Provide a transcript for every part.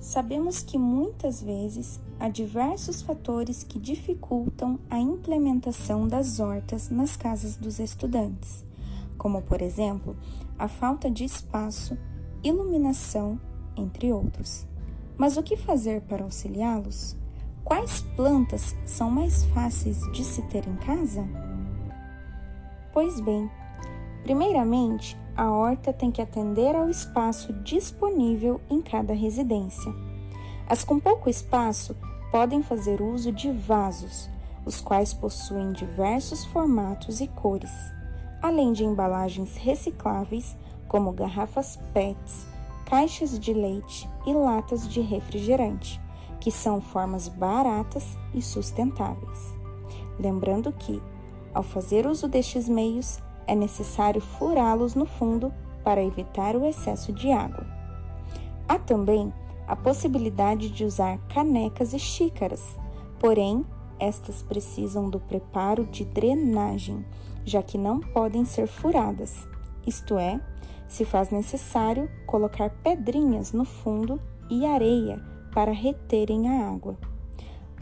Sabemos que muitas vezes há diversos fatores que dificultam a implementação das hortas nas casas dos estudantes, como, por exemplo, a falta de espaço, iluminação, entre outros. Mas o que fazer para auxiliá-los? Quais plantas são mais fáceis de se ter em casa? Pois bem, primeiramente, a horta tem que atender ao espaço disponível em cada residência. As com pouco espaço podem fazer uso de vasos, os quais possuem diversos formatos e cores, além de embalagens recicláveis, como garrafas PETs, caixas de leite e latas de refrigerante, que são formas baratas e sustentáveis. Lembrando que, ao fazer uso destes meios, é necessário furá-los no fundo para evitar o excesso de água. Há também a possibilidade de usar canecas e xícaras, porém, estas precisam do preparo de drenagem, já que não podem ser furadas, isto é, se faz necessário colocar pedrinhas no fundo e areia para reterem a água.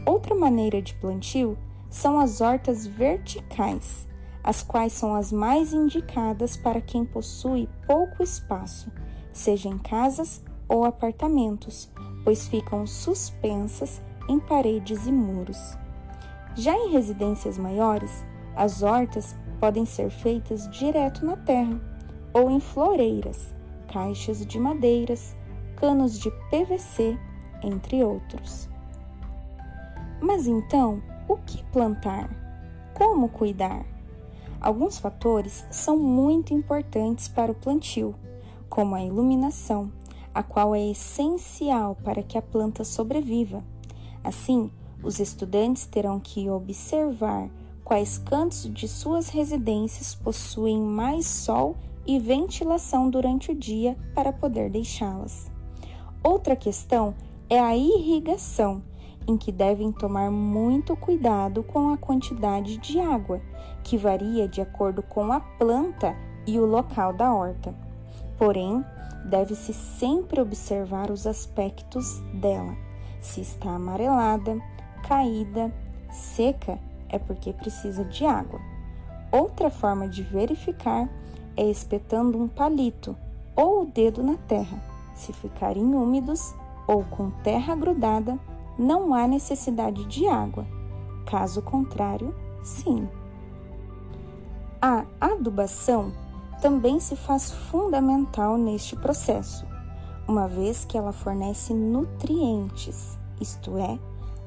Outra maneira de plantio são as hortas verticais, as quais são as mais indicadas para quem possui pouco espaço, seja em casas ou apartamentos, pois ficam suspensas em paredes e muros. Já em residências maiores, as hortas podem ser feitas direto na terra ou em floreiras, caixas de madeiras, canos de PVC, entre outros. Mas então, o que plantar? Como cuidar? Alguns fatores são muito importantes para o plantio, como a iluminação, a qual é essencial para que a planta sobreviva. Assim, os estudantes terão que observar quais cantos de suas residências possuem mais sol e ventilação durante o dia para poder deixá-las. Outra questão é a irrigação em que devem tomar muito cuidado com a quantidade de água, que varia de acordo com a planta e o local da horta. Porém, deve-se sempre observar os aspectos dela. Se está amarelada, caída, seca, é porque precisa de água. Outra forma de verificar é espetando um palito ou o dedo na terra. Se ficarem úmidos ou com terra grudada, não há necessidade de água. Caso contrário, sim. A adubação também se faz fundamental neste processo, uma vez que ela fornece nutrientes, isto é,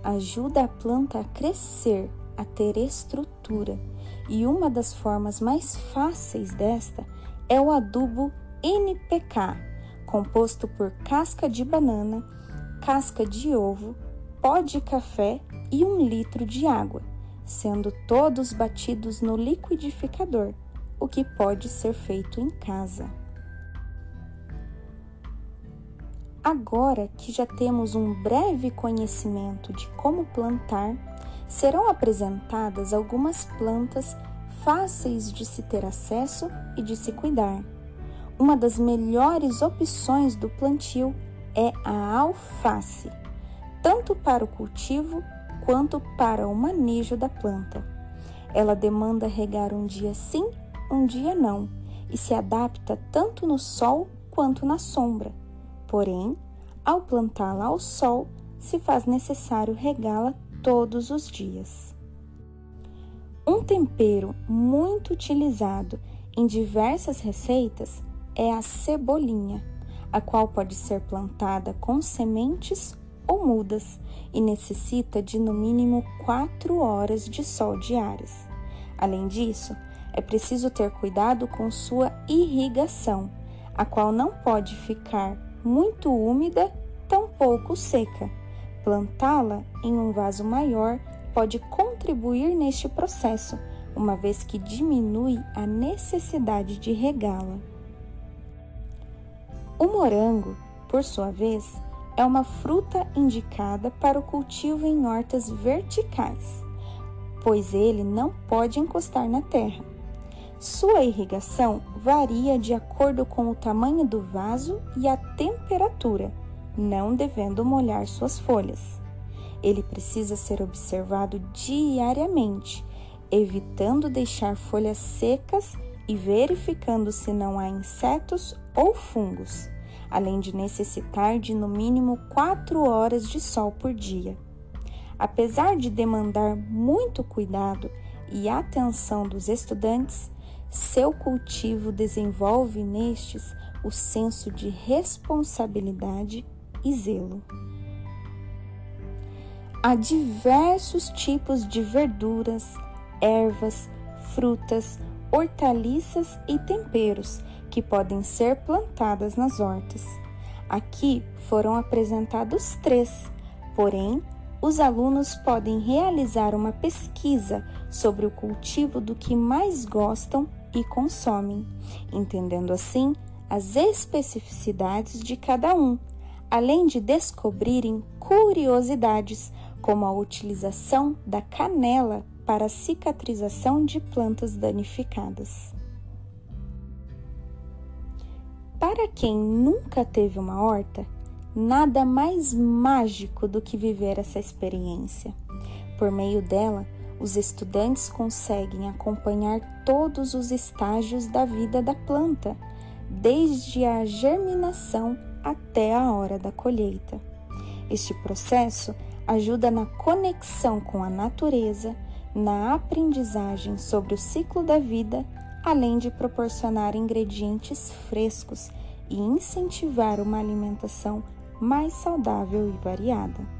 ajuda a planta a crescer, a ter estrutura, e uma das formas mais fáceis desta é o adubo NPK, composto por casca de banana, casca de ovo, pó de café e um litro de água, sendo todos batidos no liquidificador, o que pode ser feito em casa. Agora que já temos um breve conhecimento de como plantar, serão apresentadas algumas plantas fáceis de se ter acesso e de se cuidar. Uma das melhores opções do plantio é a alface tanto para o cultivo quanto para o manejo da planta. Ela demanda regar um dia sim, um dia não, e se adapta tanto no sol quanto na sombra. Porém, ao plantá-la ao sol, se faz necessário regá-la todos os dias. Um tempero muito utilizado em diversas receitas é a cebolinha, a qual pode ser plantada com sementes ou mudas e necessita de no mínimo 4 horas de sol diárias. Além disso, é preciso ter cuidado com sua irrigação, a qual não pode ficar muito úmida, tampouco seca. Plantá-la em um vaso maior pode contribuir neste processo, uma vez que diminui a necessidade de regá-la. O morango, por sua vez, é uma fruta indicada para o cultivo em hortas verticais, pois ele não pode encostar na terra. Sua irrigação varia de acordo com o tamanho do vaso e a temperatura, não devendo molhar suas folhas. Ele precisa ser observado diariamente, evitando deixar folhas secas e verificando se não há insetos ou fungos, além de necessitar de no mínimo 4 horas de sol por dia. Apesar de demandar muito cuidado e atenção dos estudantes, seu cultivo desenvolve nestes o senso de responsabilidade e zelo. Há diversos tipos de verduras, ervas, frutas, hortaliças e temperos que podem ser plantadas nas hortas. Aqui foram apresentados três, porém, os alunos podem realizar uma pesquisa sobre o cultivo do que mais gostam e consomem, entendendo assim as especificidades de cada um, além de descobrirem curiosidades como a utilização da canela para cicatrização de plantas danificadas. Para quem nunca teve uma horta, nada mais mágico do que viver essa experiência. Por meio dela, os estudantes conseguem acompanhar todos os estágios da vida da planta, desde a germinação até a hora da colheita. Este processo ajuda na conexão com a natureza, na aprendizagem sobre o ciclo da vida, além de proporcionar ingredientes frescos e incentivar uma alimentação mais saudável e variada.